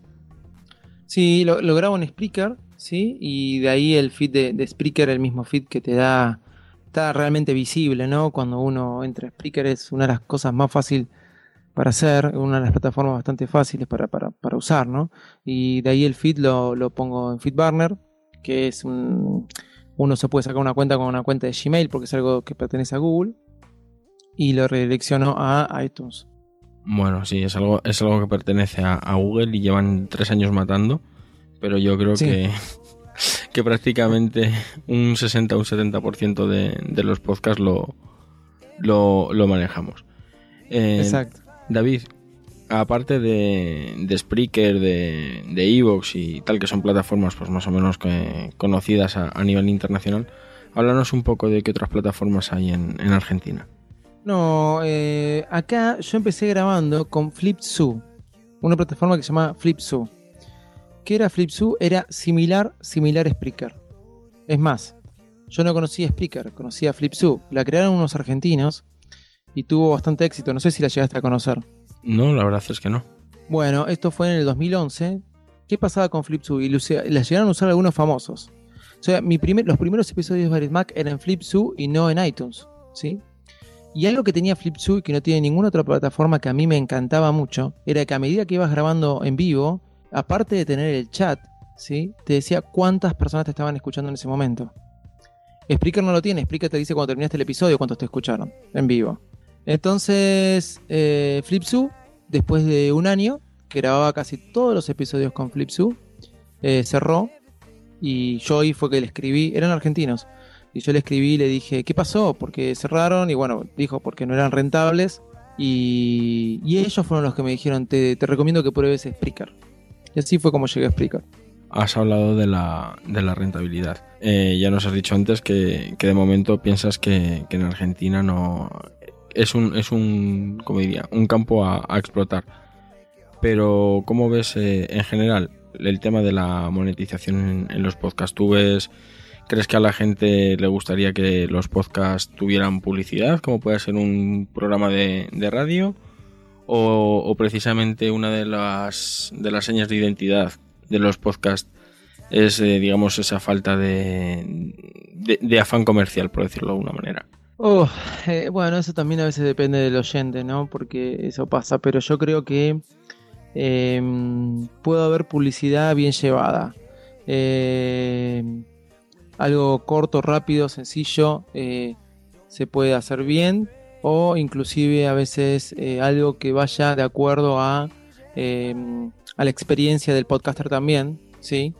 Sí, lo, lo grabo en Spreaker, ¿sí? Y de ahí el feed de, de Spreaker, el mismo feed que te da, está realmente visible, ¿no? Cuando uno entra a Spreaker es una de las cosas más fáciles para hacer, una de las plataformas bastante fáciles para, para, para usar, ¿no? Y de ahí el feed lo, lo pongo en FeedBurner, que es un... Uno se puede sacar una cuenta con una cuenta de Gmail porque es algo que pertenece a Google y lo redirecciono a iTunes.
Bueno, sí, es algo, es algo que pertenece a, a Google y llevan tres años matando, pero yo creo
Sí.
que, que prácticamente un 60 o un 70% de, de los podcasts lo, lo, lo manejamos. Eh,
Exacto.
David, aparte de, de Spreaker, de, de Evox y tal, que son plataformas pues más o menos que- conocidas a, a nivel internacional, háblanos un poco de qué otras plataformas hay en, en Argentina.
No, eh, acá yo empecé grabando con FlipSu, una plataforma que se llama FlipSu. ¿Qué era FlipSu? Era similar, similar a Spreaker. Es más, yo no conocía Spreaker, conocía FlipSu. La crearon unos argentinos y tuvo bastante éxito. No sé si la llegaste a conocer.
No, la verdad es que no.
Bueno, esto fue en el 2011. ¿Qué pasaba con FlipSu? Y la llegaron a usar algunos famosos. O sea, mi primer, los primeros episodios de Mac eran en FlipSu y no en iTunes. ¿sí? Y algo que tenía FlipSu y que no tiene ninguna otra plataforma que a mí me encantaba mucho era que a medida que ibas grabando en vivo, aparte de tener el chat, ¿sí? te decía cuántas personas te estaban escuchando en ese momento. Spreaker no lo tiene, Spreaker te dice cuando terminaste el episodio cuántos te escucharon en vivo. Entonces, eh, FlipSu, después de un año, que grababa casi todos los episodios con FlipSu, eh, cerró y yo ahí fue que le escribí, eran argentinos, y yo le escribí y le dije, ¿qué pasó? Porque cerraron y bueno, dijo, porque no eran rentables y, ellos fueron los que me dijeron, te, te recomiendo que pruebes Spreaker. Y así fue como llegué a Spreaker.
Has hablado de la, de la rentabilidad. Eh, ya nos has dicho antes que, que de momento piensas que, que en Argentina no es un, es un, como diría, un campo a, a explotar. Pero, ¿cómo ves eh, en general el tema de la monetización en, en los podcasts? ¿Tú ves, crees que a la gente le gustaría que los podcasts tuvieran publicidad, como puede ser un programa de, de radio? O, o precisamente una de las, de las señas de identidad de los podcasts es, eh, digamos, esa falta de, de, afán comercial, por decirlo de alguna manera.
Oh, eh, bueno, eso también a veces depende del oyente, ¿no? Porque eso pasa, pero yo creo que eh, puede haber publicidad bien llevada. Eh, algo corto, rápido, sencillo, eh, se puede hacer bien o inclusive a veces eh, algo que vaya de acuerdo a, eh, a la experiencia del podcaster también, ¿sí?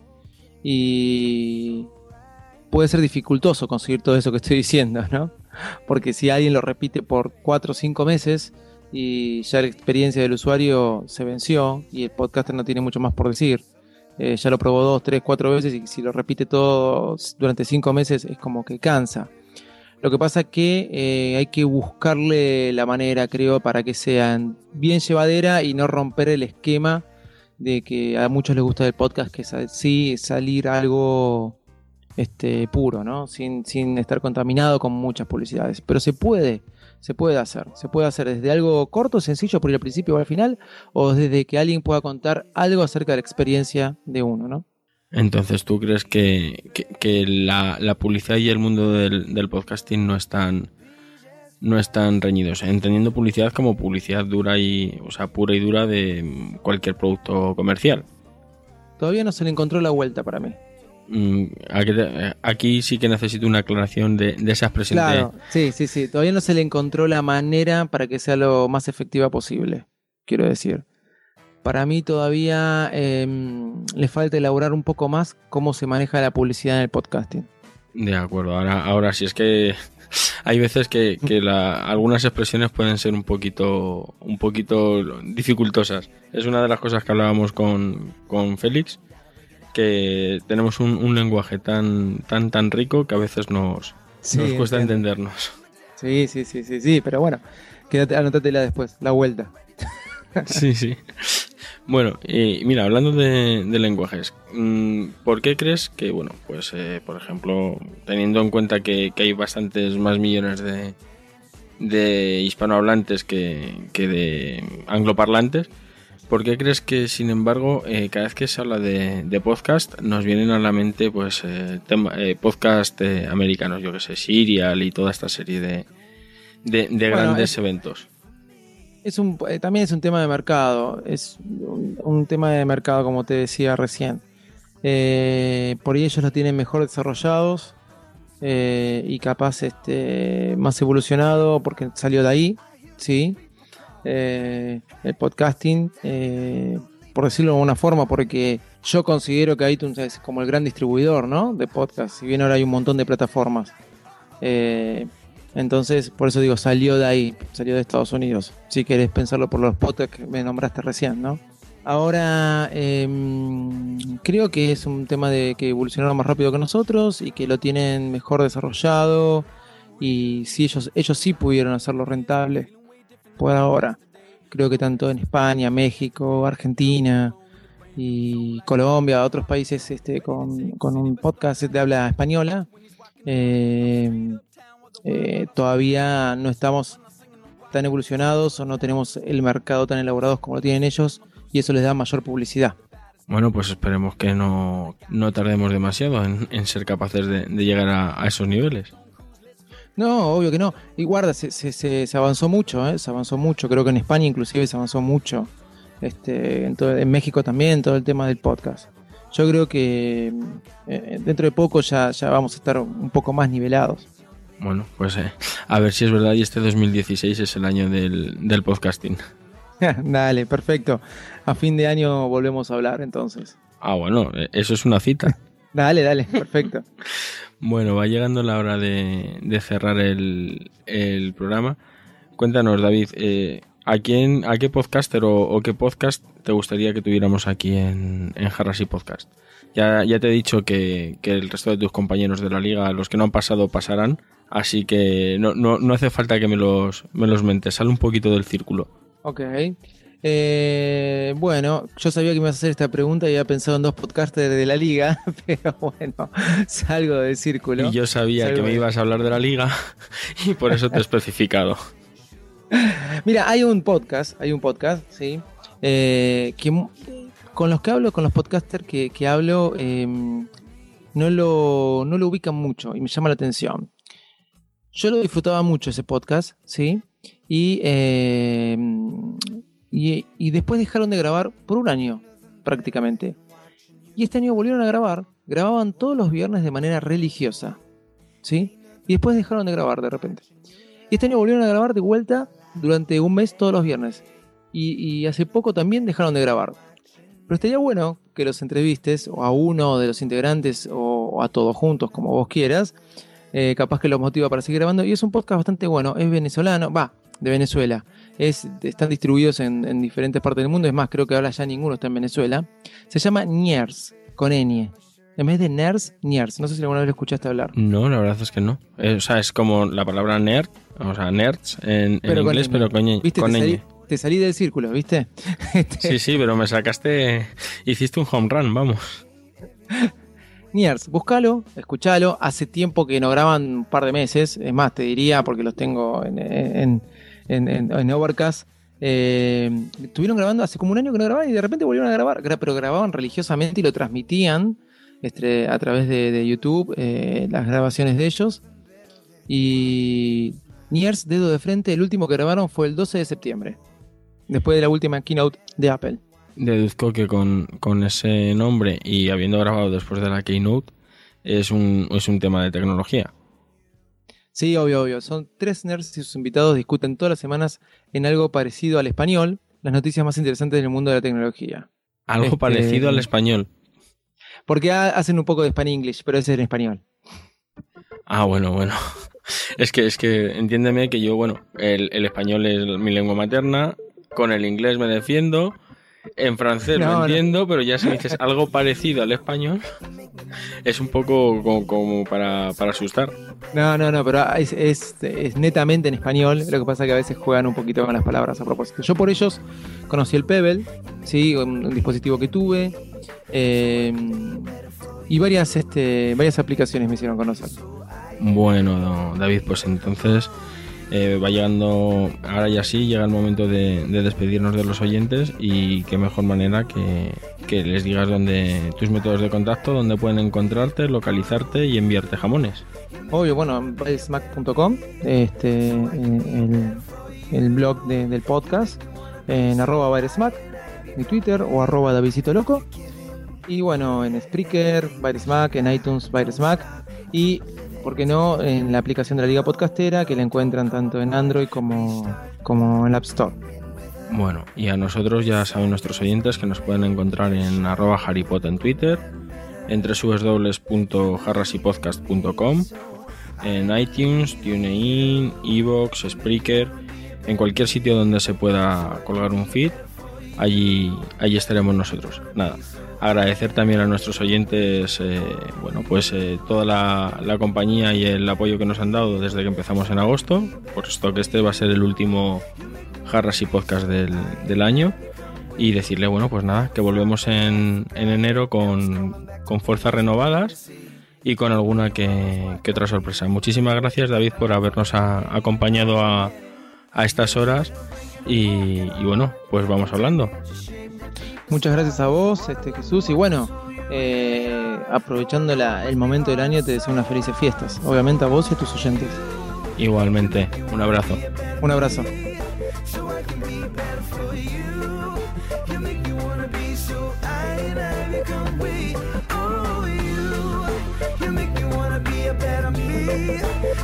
Y puede ser dificultoso conseguir todo eso que estoy diciendo, ¿no? Porque si alguien lo repite por 4 o 5 meses y ya la experiencia del usuario se venció y el podcaster no tiene mucho más por decir, eh, ya lo probó 2, 3, 4 veces y si lo repite todo durante 5 meses es como que cansa. Lo que pasa es que eh, hay que buscarle la manera, creo, para que sean bien llevadera y no romper el esquema de que a muchos les gusta el podcast, que es así salir algo este, puro, ¿no? Sin, sin estar contaminado con muchas publicidades. Pero se puede, se puede hacer. Se puede hacer desde algo corto, sencillo, por el principio o al final, o desde que alguien pueda contar algo acerca de la experiencia de uno, ¿no?
Entonces, ¿tú crees que, que, que la, la, publicidad y el mundo del, del, podcasting no están no están reñidos? Entendiendo publicidad como publicidad dura y, o sea, pura y dura de cualquier producto comercial.
Todavía no se le encontró la vuelta para mí.
Mm, Aquí, aquí sí que necesito una aclaración de, de esa expresión.
Claro,
de...
sí, sí, sí. Todavía no se le encontró la manera para que sea lo más efectiva posible, quiero decir. Para mí todavía eh, le falta elaborar un poco más cómo se maneja la publicidad en el podcasting.
De acuerdo, ahora, ahora sí es que hay veces que, que la, algunas expresiones pueden ser un poquito, un poquito dificultosas. Es una de las cosas que hablábamos con, con Félix, que tenemos un, un, lenguaje tan, tan, tan rico que a veces nos, sí, nos cuesta entiendo. entendernos.
Sí, sí, sí, sí, sí, pero bueno, quédate, anótatela después, la vuelta.
Sí, sí. Bueno, y mira, hablando de, de, lenguajes, ¿por qué crees que, bueno, pues eh, por ejemplo, teniendo en cuenta que, que hay bastantes más millones de, de hispanohablantes que, que, de angloparlantes, ¿por qué crees que, sin embargo, eh, cada vez que se habla de, de podcast, nos vienen a la mente pues eh, tema- eh, podcast eh, americanos, yo que sé, Serial y toda esta serie de, de, de
Bueno,
grandes
es-
eventos?
Es un, eh, también es un tema de mercado, es un, tema de mercado como te decía recién. Eh, por ahí ellos lo tienen mejor desarrollados eh, y capaz este, más evolucionado porque salió de ahí, ¿sí? El podcasting, por decirlo de alguna forma, porque yo considero que iTunes es como el gran distribuidor, ¿no? De podcast, si bien ahora hay un montón de plataformas. Entonces, por eso digo, salió de ahí, salió de Estados Unidos. Si querés pensarlo por los podcasts que me nombraste recién, ¿no? Ahora, em, creo que es un tema de que evolucionaron más rápido que nosotros y que lo tienen mejor desarrollado. Y si ellos, ellos sí pudieron hacerlo rentable por ahora. Creo que tanto en España, México, Argentina y Colombia, otros países este, con, con un podcast de habla española, eh, eh, todavía no estamos tan evolucionados o no tenemos el mercado tan elaborado como lo tienen ellos y eso les da mayor publicidad.
Bueno, pues esperemos que no, no tardemos demasiado en, en ser capaces de, de llegar a, a esos niveles.
No, obvio que no. Y guarda, se, se, se- se avanzó mucho, ¿eh? se avanzó mucho. Creo que en España inclusive se avanzó mucho. Este, en, todo- en México también, todo el tema del podcast. Yo creo que eh, dentro de poco ya, ya vamos a estar un poco más nivelados.
Bueno, pues eh, a ver si es verdad y este 2016 es el año del, del podcasting.
Dale, perfecto. A fin de año volvemos a hablar entonces.
Ah, bueno, eh, eso es una cita.
Dale, dale, perfecto.
Bueno, va llegando la hora de, de cerrar el, el programa. Cuéntanos, David, eh, ¿a quién, a qué podcaster o, o qué podcast te gustaría que tuviéramos aquí en, en Jarras y Podcast? Ya, ya te he dicho que, que el resto de tus compañeros de la liga, los que no han pasado, pasarán. Así que no, no, no hace falta que me los, me los mentes. Sale un poquito del círculo.
Ok. Eh, bueno, yo sabía que me ibas a hacer esta pregunta y había pensado en dos podcasters de la liga, pero bueno, salgo del círculo.
Y yo sabía
Salgo
que me ibas a hablar de la liga y por eso te he especificado.
Mira, hay un podcast, hay un podcast, sí, eh, que con los que hablo, con los podcasters que, que hablo, eh, no, lo, no lo ubican mucho y me llama la atención. Yo lo disfrutaba mucho ese podcast, sí, y, eh, y, y después dejaron de grabar por un año, prácticamente. Y este año volvieron a grabar, grababan todos los viernes de manera religiosa, sí, y después dejaron de grabar de repente. Y este año volvieron a grabar de vuelta durante un mes todos los viernes. Y, y hace poco también dejaron de grabar. Pero estaría bueno que los entrevistes, o a uno de los integrantes, o, o a todos juntos, como vos quieras. Eh, capaz que los motiva para seguir grabando. Y es un podcast bastante bueno. Es venezolano, va, de Venezuela. Es, están distribuidos en, en diferentes partes del mundo. Es más, creo que ahora ya ninguno está en Venezuela. Se llama Niers, con N. En vez de Ners, Niers. No sé si alguna vez lo escuchaste hablar.
No, la verdad es que no. Eh, o sea, es como la palabra nerd, o sea, nerds en, en
Pero con
inglés, pero con, ñ,
¿Viste?
con
te, salí, te salí del círculo, ¿viste?
Sí, sí, pero me sacaste, hiciste un home run, vamos.
Niers, búscalo, escúchalo. Hace tiempo que no graban un par de meses. Es más, te diría, porque los tengo en, en, en, en- Overcast. Eh, estuvieron grabando hace como un año que no grababan y de repente volvieron a grabar. Gra- Pero grababan religiosamente y lo transmitían este, a través de, de YouTube, eh, las grabaciones de ellos. Y Niers, dedo de frente, el último que grabaron fue el 12 de septiembre. Después de la última keynote de Apple.
Deduzco que con, con ese nombre y habiendo grabado después de la Keynote, es un, es un tema de tecnología.
Sí, obvio, obvio. Son tres nerds y sus invitados discuten todas las semanas en algo parecido al español, las noticias más interesantes del mundo de la tecnología.
Algo
Este-
parecido al español.
Porque ha- hacen un poco de Spanish English, pero ese es en español.
Ah, bueno, bueno. Es que, es que entiéndeme que yo, bueno, el, el español es mi lengua materna, con el inglés me defiendo, en francés
No,
lo
no.
entiendo, pero ya si dices algo parecido al español, es un poco como, como para, para asustar.
No, no, no, pero es, es- es netamente en español. Lo que pasa es que a veces juegan un poquito con las palabras a propósito. Yo por ellos conocí el Pebble, ¿sí? un, un dispositivo que tuve. eh, y varias, este, varias aplicaciones me hicieron conocer.
Bueno, David, pues entonces Eh, va llegando, ahora ya sí, llega el momento de, de despedirnos de los oyentes y qué mejor manera que, que les digas dónde tus métodos de contacto, dónde pueden encontrarte, localizarte y enviarte jamones.
Obvio, bueno, byresmack.com, este, el, blog de- del podcast, en arroba byresmack, mi Twitter o arroba Davidcito Loco. Y bueno, en Spreaker, Byresmack, en iTunes, Byresmack. Y, ¿por qué no?, en la aplicación de la Liga Podcastera, que la encuentran tanto en Android como, como en App Store.
Bueno, y a nosotros ya saben nuestros oyentes que nos pueden encontrar en arroba harrypot en Twitter, en www.harrasypodcast.com, en iTunes, TuneIn, Evox, Spreaker, en cualquier sitio donde se pueda colgar un feed, allí, allí estaremos nosotros. Nada, agradecer también a nuestros oyentes, eh, bueno, pues eh, toda la, la compañía y el apoyo que nos han dado desde que empezamos en agosto, por esto que este va a ser el último jarras y podcast del, del año y decirle, bueno, pues nada, que volvemos en, en enero con, con fuerzas renovadas y con alguna que, que otra sorpresa. Muchísimas gracias David por habernos a- acompañado a, a estas horas y, y bueno, pues vamos hablando.
Muchas gracias a vos, este Jesús. Y bueno, eh, aprovechando la- el momento del año, te deseo unas felices fiestas. Obviamente a vos y a tus oyentes.
Igualmente, un abrazo.
Un abrazo.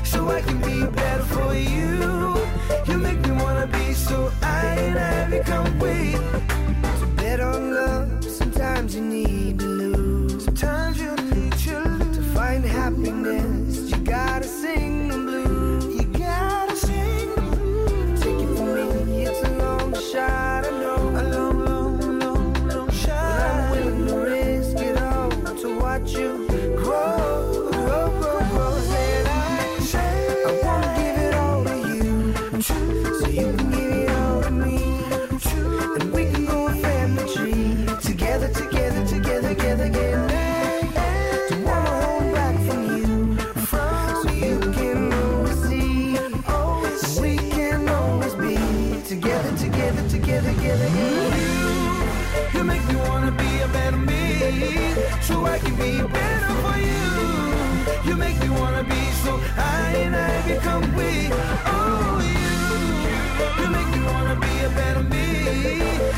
so I can be better for you. You make me wanna be so I and I become we.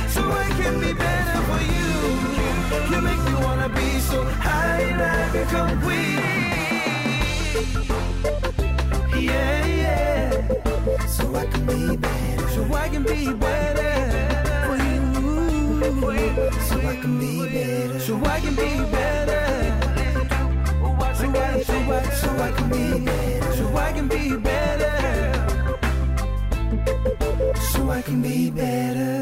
So I can be better for you. You make me wanna be so I and I become we. Yeah, yeah. So I can be better. So I can be better for you. So I can be better. So I can be better. So I, so I, so I can be better. So I can be better. So I can be better.